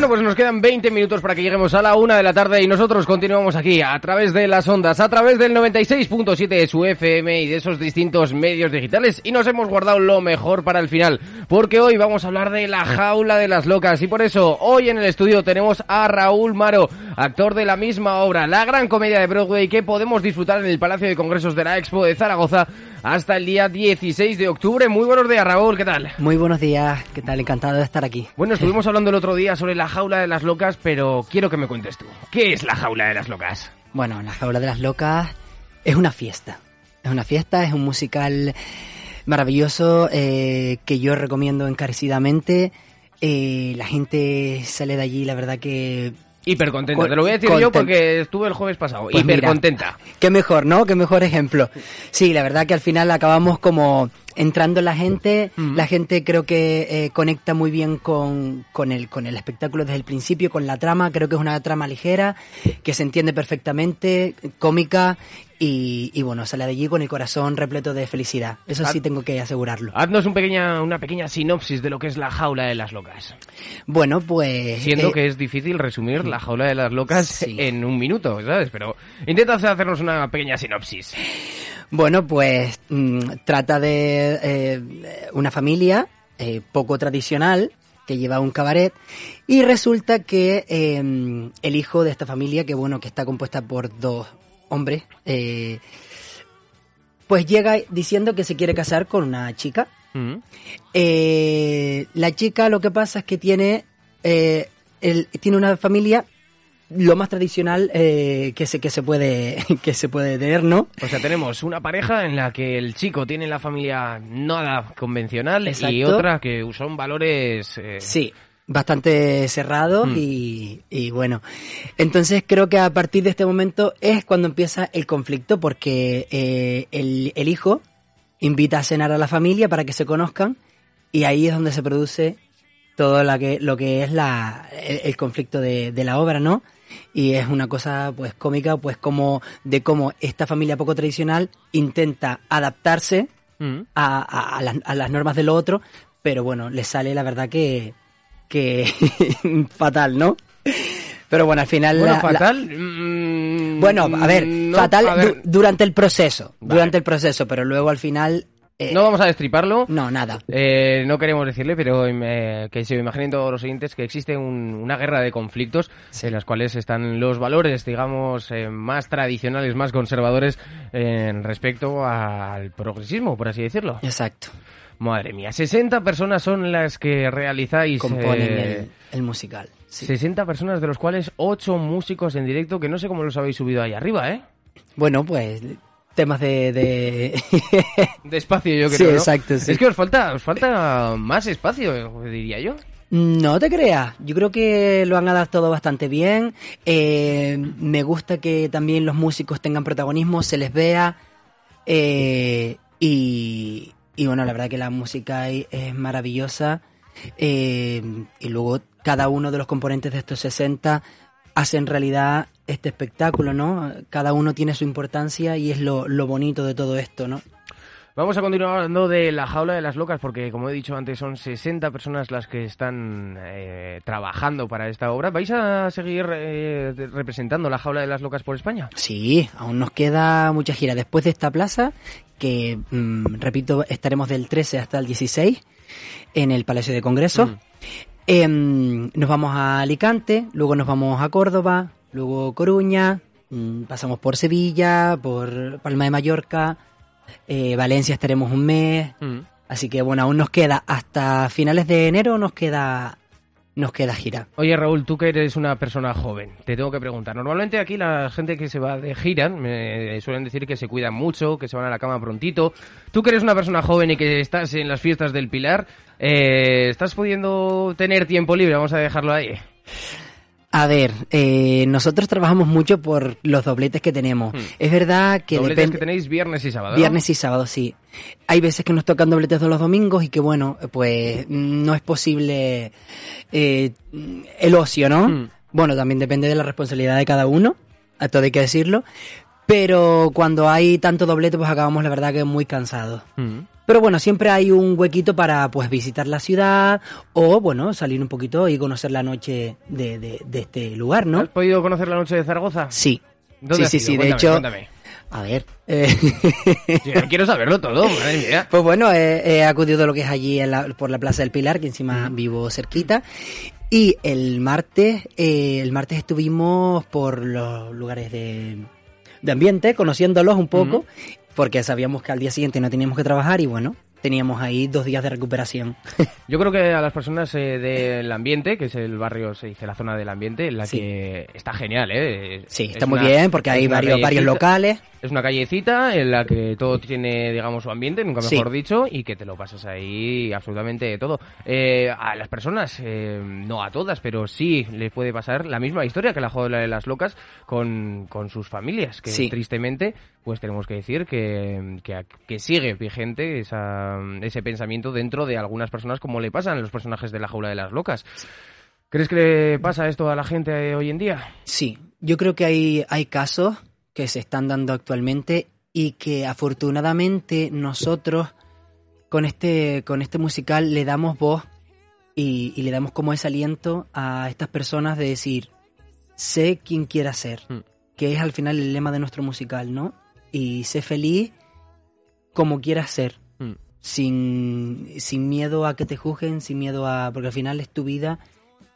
Bueno, pues nos quedan 20 minutos para que lleguemos a la una de la tarde y nosotros continuamos aquí a través de las ondas, a través del 96.7 de su FM y de esos distintos medios digitales. Y nos hemos guardado lo mejor para el final, porque hoy vamos a hablar de la jaula de las locas. Y por eso hoy en el estudio tenemos a Raúl Maro, actor de la misma obra, la gran comedia de Broadway que podemos disfrutar en el Palacio de Congresos de la Expo de Zaragoza hasta el día 16 de octubre. Muy buenos días, Raúl, ¿qué tal? Muy buenos días, ¿qué tal? Encantado de estar aquí. Bueno, estuvimos hablando el otro día sobre la jaula de las locas, pero quiero que me cuentes tú. ¿Qué es la jaula de las locas? Bueno, la jaula de las locas es una fiesta. Es una fiesta, es un musical maravilloso eh, que yo recomiendo encarecidamente. Eh, la gente sale de allí, la verdad que Hiper contenta, Con- te lo voy a decir yo porque estuve el jueves pasado. Pues Hiper mira, contenta. Qué mejor, ¿no? Qué mejor ejemplo. Sí, la verdad que al final acabamos como entrando la gente. La gente creo que eh, conecta muy bien con, con, el, con el espectáculo desde el principio, con la trama. Creo que es una trama ligera, que se entiende perfectamente, cómica. Y, y bueno, sale de allí con el corazón repleto de felicidad. Eso sí tengo que asegurarlo. Haznos un pequeña, una pequeña sinopsis de lo que es la jaula de las locas. Bueno, pues... Siendo eh, que es difícil resumir la jaula de las locas Sí. en un minuto, ¿sabes? Pero intenta hacernos una pequeña sinopsis. Bueno, pues mm, trata de eh, una familia eh, poco tradicional que lleva un cabaret y resulta que eh, el hijo de esta familia, que bueno, que está compuesta por dos hombres, eh, pues llega diciendo que se quiere casar con una chica. Mm. Eh, la chica lo que pasa es que tiene, eh, el- tiene una familia lo más tradicional eh, que se que se puede que se puede tener, ¿no? O sea, tenemos una pareja en la que el chico tiene la familia nada convencional y otra que son valores... eh, Sí, bastante cerrado Mm. y, y bueno. Entonces creo que a partir de este momento es cuando empieza el conflicto porque eh, el, el hijo invita a cenar a la familia para que se conozcan y ahí es donde se produce todo la que, lo que es la, el, el conflicto de, de la obra, ¿no? Y es una cosa pues cómica, pues como de cómo esta familia poco tradicional intenta adaptarse mm. a, a- a las, a las normas de lo otro, pero bueno, le sale la verdad que, que fatal, ¿no? Pero bueno, al final... Bueno, la- la- fatal. mm, bueno, a ver, no, fatal a ver, du- durante el proceso, Vale. durante el proceso, pero luego al final... eh, no vamos a destriparlo. no, nada. Eh, no queremos decirle, pero eh, que se imaginen todos los oyentes que existe un- una guerra de conflictos en las cuales están los valores, digamos, eh, más tradicionales, más conservadores en respecto al progresismo, por así decirlo. Exacto. Madre mía, 60 personas son las que realizáis. Componen eh, el, el musical. sí. 60 personas, de los cuales 8 músicos en directo, que no sé cómo los habéis subido ahí arriba, ¿eh? Bueno, pues temas de... de... Despacio, yo creo. Sí, ¿no? exacto, sí. Es que os falta, os falta más espacio, diría yo. No te creas, yo creo que lo han adaptado bastante bien. Eh, me gusta que también los músicos tengan protagonismo, se les vea. eh, y, y bueno, la verdad que la música es, es maravillosa. eh, y luego cada uno de los componentes de estos 60 hacen realidad este espectáculo, ¿no? Cada uno tiene su importancia y es lo, lo bonito de todo esto, ¿no? Vamos a continuar hablando de la jaula de las locas porque, como he dicho antes, son 60 personas las que están eh, trabajando para esta obra. ¿Vais a seguir eh, representando la jaula de las locas por España? Sí, aún nos queda mucha gira. Después de esta plaza, que, mm, repito, estaremos del 13 hasta el 16 en el Palacio de Congresos. Mm. Em, nos vamos a Alicante, luego nos vamos a Córdoba, luego Coruña, mm, pasamos por Sevilla, por Palma de Mallorca, eh, Valencia estaremos un mes, Mm. así que bueno, aún nos queda hasta finales de enero nos queda nos queda gira. Oye, Raúl, tú que eres una persona joven, te tengo que preguntar. Normalmente aquí la gente que se va de gira me suelen decir que se cuidan mucho, que se van a la cama prontito. Tú que eres una persona joven y que estás en las fiestas del Pilar, eh, ¿estás pudiendo tener tiempo libre? Vamos a dejarlo ahí. A ver, eh, nosotros trabajamos mucho por los dobletes que tenemos. Hmm. Es verdad que Dobletes depende que tenéis viernes y sábado. ¿no? Viernes y sábado, sí. Hay veces que nos tocan dobletes de los domingos y que, bueno, pues no es posible eh, el ocio, ¿no? Mm. Bueno, también depende de la responsabilidad de cada uno, a todo hay que decirlo. Pero cuando hay tanto doblete, pues acabamos, la verdad, que muy cansados. Mm. Pero bueno, siempre hay un huequito para pues visitar la ciudad o, bueno, salir un poquito y conocer la noche de, de- de este lugar, ¿no? ¿Has podido conocer la noche de Zaragoza? Sí. ¿Dónde Sí, sí, sí. De hecho, cuéntame. a ver. eh, yo quiero saberlo todo, madre mía. Pues bueno, he, he acudido a lo que es allí en la- por la Plaza del Pilar, que encima vivo cerquita. Y el martes, eh, el martes estuvimos por los lugares de, de ambiente, conociéndolos un poco, porque sabíamos que al día siguiente no teníamos que trabajar y bueno, teníamos ahí dos días de recuperación. Yo creo que a las personas eh, del ambiente, que es el barrio, se dice la zona del ambiente, en la Sí. que está genial, ¿eh? Sí, Es está muy una- bien porque hay varios, varios locales. Es una callecita en la que todo tiene, digamos, su ambiente, nunca Sí. mejor dicho, y que te lo pasas ahí absolutamente todo. Eh, a las personas, eh, no a todas, pero sí les puede pasar la misma historia que la joda de las locas con, con sus familias, que Sí. tristemente, pues tenemos que decir que, que, que sigue vigente esa, ese pensamiento dentro de algunas personas como le pasan a los personajes de la jaula de las locas. ¿Crees que le pasa esto a la gente hoy en día? Sí, yo creo que hay, hay casos que se están dando actualmente y que afortunadamente nosotros con este, con este musical le damos voz y, y le damos como ese aliento a estas personas de decir, sé quién quiera ser, Mm. que es al final el lema de nuestro musical, ¿no? Y sé feliz como quieras ser, Mm. Sin, sin miedo a que te juzguen, sin miedo a... porque al final es tu vida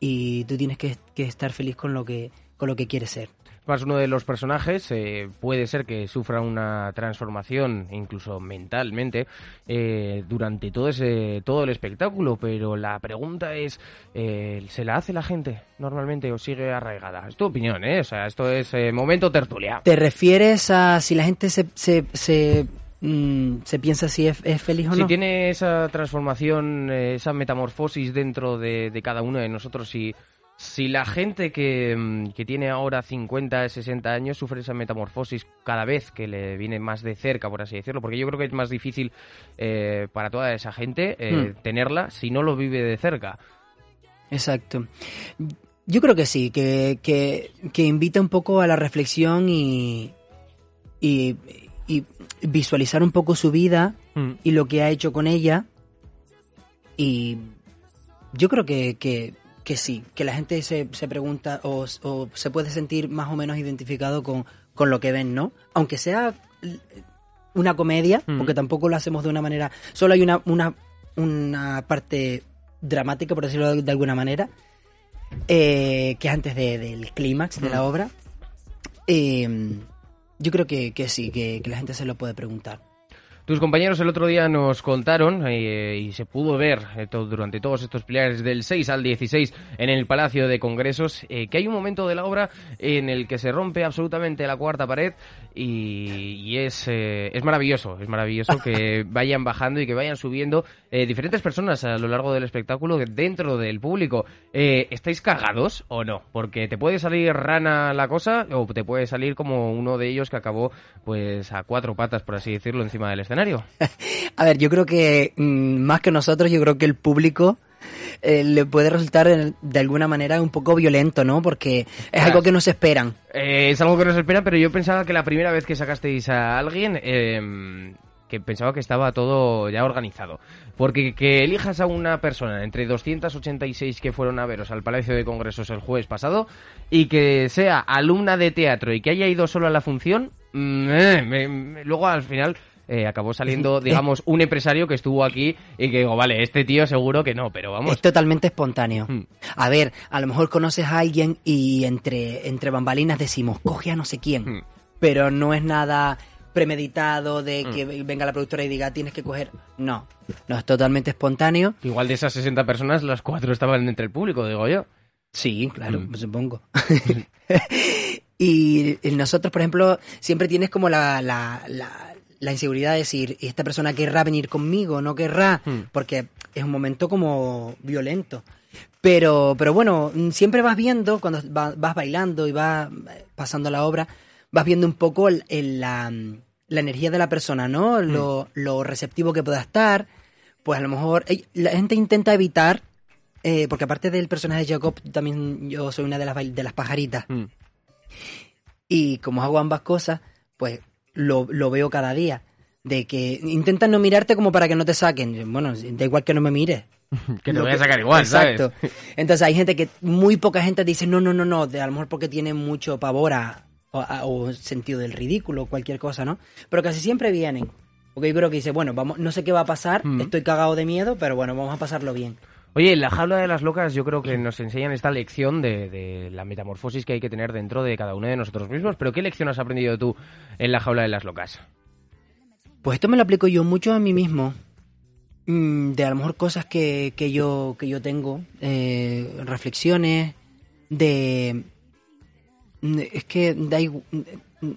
y tú tienes que, que estar feliz con lo que, con lo que quieres ser. Más uno de los personajes eh, puede ser que sufra una transformación, incluso mentalmente, eh, durante todo ese todo el espectáculo. Pero la pregunta es, eh, ¿se la hace la gente normalmente o sigue arraigada? Es tu opinión, ¿eh? O sea, esto es eh, momento tertulia. ¿Te refieres a si la gente se, se, se, mm, se piensa si es, es feliz o Si no? tiene esa transformación, eh, esa metamorfosis dentro de, de cada uno de nosotros, si, si la gente que, mm, que tiene ahora 50, 60 años sufre esa metamorfosis cada vez que le viene más de cerca, por así decirlo, porque yo creo que es más difícil eh, para toda esa gente eh, Hmm. tenerla si no lo vive de cerca. Exacto. Yo creo que sí, que, que, que invita un poco a la reflexión y, y, y visualizar un poco su vida Mm. y lo que ha hecho con ella. Y yo creo que, que, que sí, que la gente se, se pregunta o, o se puede sentir más o menos identificado con, con lo que ven, ¿no? Aunque sea una comedia, Mm. porque tampoco lo hacemos de una manera... Solo hay una, una, una parte dramática, por decirlo de, alguna manera, eh, que es antes de- del clímax de la Mm. obra. Eh, yo creo que, que sí, que, que la gente se lo puede preguntar. Tus compañeros el otro día nos contaron eh, y se pudo ver eh, todo- durante todos estos pilares del 6 al 16 en el Palacio de Congresos eh, que hay un momento de la obra en el que se rompe absolutamente la cuarta pared y, y es, es maravilloso, es maravilloso que vayan bajando y que vayan subiendo diferentes personas a lo largo del espectáculo dentro del público. ¿Estáis cagados o no? Porque te puede salir rana la cosa o te puede salir como uno de ellos que acabó pues a cuatro patas, por así decirlo, encima del escenario. A ver, yo creo que mm, más que nosotros, yo creo que el público eh, le puede resultar de alguna manera un poco violento, ¿no? Porque es algo que no se esperan. Eh, es algo que nos espera, pero yo pensaba que la primera vez que sacasteis a alguien, eh, que pensaba que estaba todo ya organizado. Porque que elijas a una persona entre 286 que fueron a veros al Palacio de Congresos el jueves pasado y que sea alumna de teatro y que haya ido solo a la función, mm, eh, me- me- luego al final... eh, acabó saliendo, digamos, un empresario que estuvo aquí y que digo, vale, este tío seguro que no, pero vamos. Es totalmente espontáneo. Mm. A ver, a lo mejor conoces a alguien y entre, entre bambalinas decimos, coge a no sé quién. Mm. Pero no es nada premeditado de que Mm. venga la productora y diga, tienes que coger. No, no es totalmente espontáneo. Igual de esas 60 personas, las cuatro estaban entre el público, digo yo. Sí, claro, Mm. supongo. y nosotros, por ejemplo, siempre tienes como la, la, la, la inseguridad de decir, ¿y esta persona querrá venir conmigo? ¿No querrá? Mm. Porque es un momento como violento. Pero, pero bueno, siempre vas viendo, cuando va- vas bailando y vas eh, pasando la obra, vas viendo un poco el- el- la, la energía de la persona, ¿no? Lo, lo receptivo que pueda estar. Pues a lo mejor la gente intenta evitar, eh, porque aparte del personaje de Jacob, también yo soy una de las, de las pajaritas. Mm. Y como hago ambas cosas, pues lo, lo veo cada día. De que intentan no mirarte como para que no te saquen. Bueno, da igual que no me mires. Que te Lo voy a sacar igual, Exacto. ¿sabes? Entonces hay gente que, muy poca gente dice, no, no, no, no, de, a lo mejor porque tiene mucho pavor a, o, a- o sentido del ridículo, cualquier cosa, ¿no? Pero casi siempre vienen. Porque yo creo que dice, bueno, vamos, no sé qué va a pasar, Mm. estoy cagado de miedo, pero bueno, vamos a pasarlo bien. Oye, en la jaula de las locas yo creo que nos enseñan esta lección de, la metamorfosis que hay que tener dentro de cada uno de nosotros mismos. Pero ¿qué lección has aprendido tú en la jaula de las locas? Pues esto me lo aplico yo mucho a mí mismo. Mm, De a lo mejor cosas que, que yo, que yo tengo, eh, reflexiones, de... mm, Es que igu-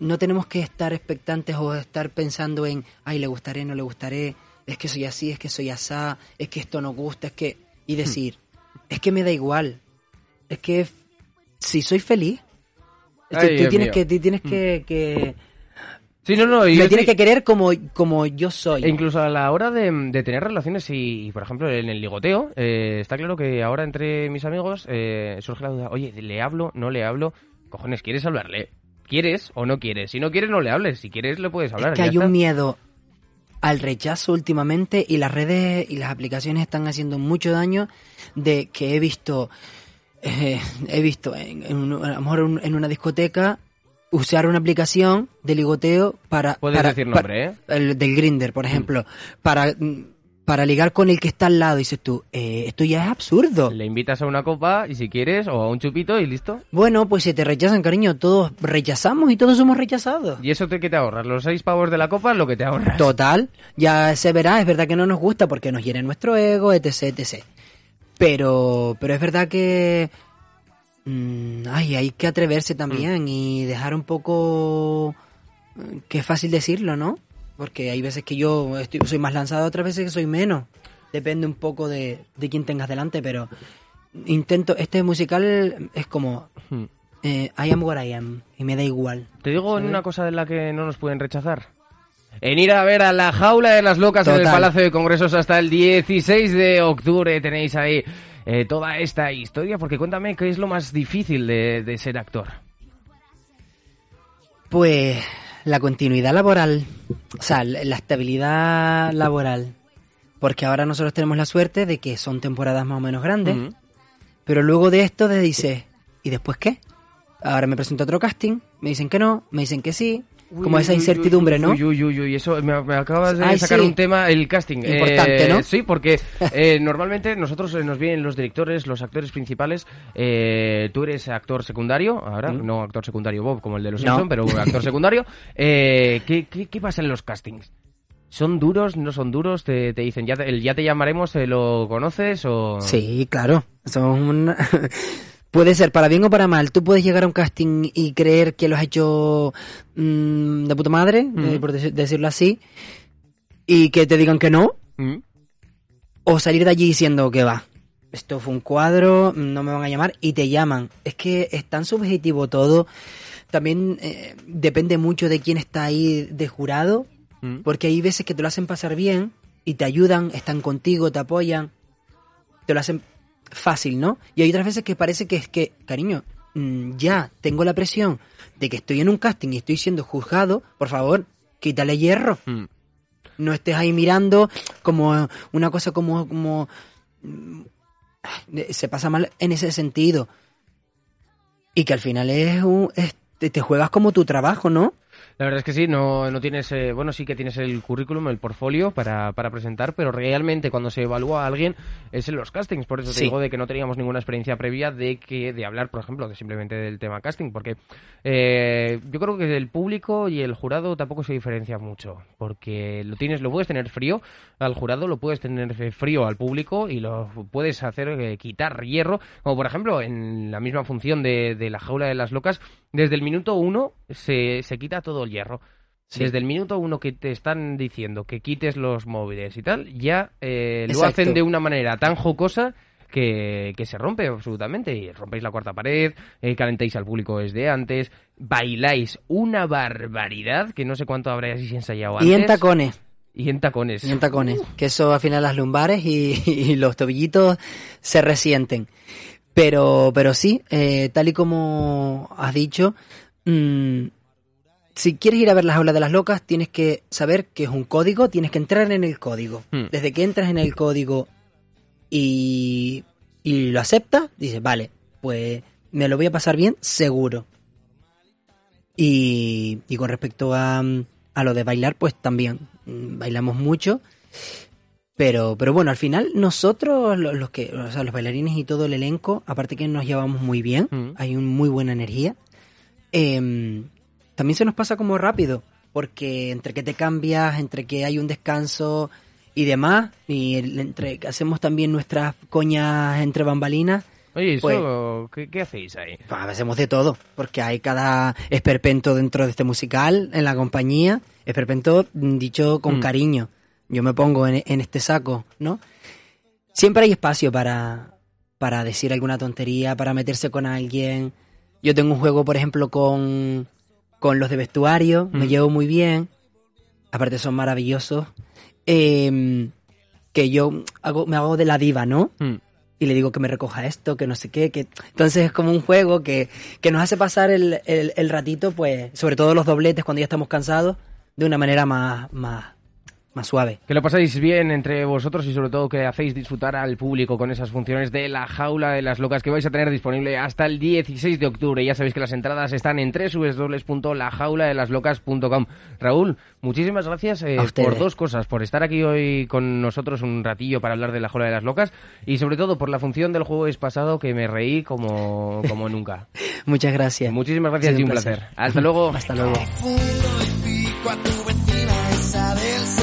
no tenemos que estar expectantes o estar pensando en, ay, le gustaré, no le gustaré, es que soy así, es que soy asá, es que esto no gusta, es que... Y decir, es que me da igual, es que si soy feliz, tú, Ay, tú Dios tienes que, tú tienes que, que- Sí, no, no. y me tienes que querer como, como yo soy. E incluso a la hora de, de tener relaciones y, por ejemplo, en el ligoteo, eh, está claro que ahora entre mis amigos eh, surge la duda, oye, ¿le hablo? ¿No le hablo? Cojones, ¿quieres hablarle? ¿Quieres o no quieres? Si no quieres, no le hables. Si quieres, le puedes hablar. Es que hay está. un miedo al rechazo últimamente y las redes y las aplicaciones están haciendo mucho daño de que he visto eh, he visto en, en un- a lo mejor un- en una discoteca usar una aplicación de ligoteo para Puedes para- decir para- nombre, ¿eh? el del Grinder por ejemplo para mm, para ligar con el que está al lado dices tú eh, esto ya es absurdo Le invitas a una copa y si quieres, o a un chupito y listo. bueno pues si te rechazan cariño todos rechazamos y todos somos rechazados ¿Y eso te, qué te ahorras? ¿Los seis pavos de la copa? Lo que te ahorras. Total, ya se verá, es verdad que no nos gusta porque nos hiere nuestro ego, etc, etc. Pero, pero es verdad que mm, ay, hay que atreverse también y dejar un poco eh, que es fácil decirlo, ¿no? Porque hay veces que yo estoy- soy más lanzado, otras veces que soy menos. Depende un poco de, de quién tengas delante, pero intento, este musical es como Hmm. eh, I am what I am y me da igual. Te digo en una cosa de la que no nos pueden rechazar. En ir a ver a la jaula de las locas en el Total. Palacio de Congresos hasta el 16 de octubre. Tenéis ahí eh, toda esta historia. Porque cuéntame qué es lo más difícil de, de ser actor. Pues la continuidad laboral, o sea, la estabilidad laboral. Porque ahora nosotros tenemos la suerte de que son temporadas más o menos grandes, pero luego de esto te dices, ¿y después qué? Ahora me presento a otro casting, me dicen que no, me dicen que sí, como Uy, esa incertidumbre, uy, ¿no? Uy, uy, uy, uy, eso me, me acabas de Ay, sacar sí. un tema, el casting. Importante, Eh, ¿no? Sí, porque eh, normalmente nosotros eh, nos vienen los directores, los actores principales. eh, tú eres actor secundario, ahora, no actor secundario Bob como el de los Mm. No. Simpson, pero actor secundario. Eh, ¿qué, qué, qué pasa en los castings? ¿Son duros? ¿No son duros? ¿Te, te dicen, ya te, ya te llamaremos, ¿te lo conoces? O... Sí, claro. Son Puede ser para bien o para mal. Tú puedes llegar a un casting y creer que lo has hecho mm, de puta madre, eh, por deci- decirlo así, y que te digan que no, ¿Mm? o salir de allí diciendo que va. Esto fue un cuadro, no me van a llamar y te llaman. Es que es tan subjetivo todo. También eh, depende mucho de quién está ahí de jurado, ¿Mm? porque hay veces que te lo hacen pasar bien y te ayudan, están contigo, te apoyan. te lo hacen fácil, ¿no? Y hay otras veces que parece que es que, cariño, mm, ya tengo la presión de que estoy en un casting y estoy siendo juzgado, por favor, quítale hierro. Mm. No estés ahí mirando como una cosa como, como mm, se pasa mal en ese sentido. Y que al final es, un, es- te, te juegas como tu trabajo, ¿no? La verdad es que sí, no, no tienes, eh, bueno, sí que tienes el currículum, el portfolio para, para presentar, pero realmente cuando se evalúa a alguien es en los castings. Por eso te digo de que no teníamos ninguna experiencia previa de que de hablar, por ejemplo, de simplemente del tema casting, porque eh, yo creo que el público y el jurado tampoco se diferencia mucho, porque lo tienes, lo puedes tener frío al jurado, lo puedes tener frío al público y lo puedes hacer eh, quitar hierro, como por ejemplo en la misma función de, de la jaula de las locas, desde el minuto uno se, se quita todo el hierro. Sí. Desde el minuto uno que te están diciendo que quites los móviles y tal, ya eh, lo hacen de una manera tan jocosa que, que se rompe absolutamente. Y rompéis la cuarta pared, eh, calentáis al público desde antes, bailáis una barbaridad que no sé cuánto habréis ensayado antes. Y en tacones. Y en tacones. Y en tacones. Que eso al final las lumbares y, y los tobillitos se resienten. Pero, pero sí, eh, tal y como has dicho, mm, si quieres ir a ver las aulas de las locas, tienes que saber que es un código, tienes que entrar en el código. Hmm. Desde que entras en el código y, y lo aceptas, dices, vale, pues me lo voy a pasar bien, seguro. Y, y con respecto a, a lo de bailar, pues también mm, bailamos mucho. Pero, pero bueno, al final nosotros, lo- los, que, o sea, los bailarines y todo el elenco, aparte que nos llevamos muy bien, Mm. hay un muy buena energía. em, también se nos pasa como rápido, porque entre que te cambias, entre que hay un descanso y demás, y el- entre que hacemos también nuestras coñas entre bambalinas, Oye, ¿eso, Pues- ¿qué, qué hacéis ahí? pues hacemos de todo, porque hay cada esperpento dentro de este musical, en la compañía, esperpento dicho con Mm. cariño. Yo me pongo en, en este saco, ¿no? Siempre hay espacio para, para decir alguna tontería, para meterse con alguien. Yo tengo un juego, por ejemplo, con, con los de vestuario, me Mm. llevo muy bien. Aparte son maravillosos. Em, que yo hago, me hago de la diva, ¿no? Mm. y le digo que me recoja esto, que no sé qué, que entonces es como un juego que, que nos hace pasar el, el- el ratito, pues, sobre todo los dobletes cuando ya estamos cansados, de una manera más, más, más suave. Que lo pasáis bien entre vosotros y sobre todo que hacéis disfrutar al público con esas funciones de la jaula de las locas que vais a tener disponible hasta el 16 de octubre. Ya sabéis que las entradas están en www.lajauladelasLocas.com. Raúl, muchísimas gracias eh, por dos cosas, por estar aquí hoy con nosotros un ratillo para hablar de la jaula de las locas y sobre todo por la función del jueves pasado que me reí como, como nunca. Muchas gracias. Muchísimas gracias y un placer. Hasta luego. Hasta luego.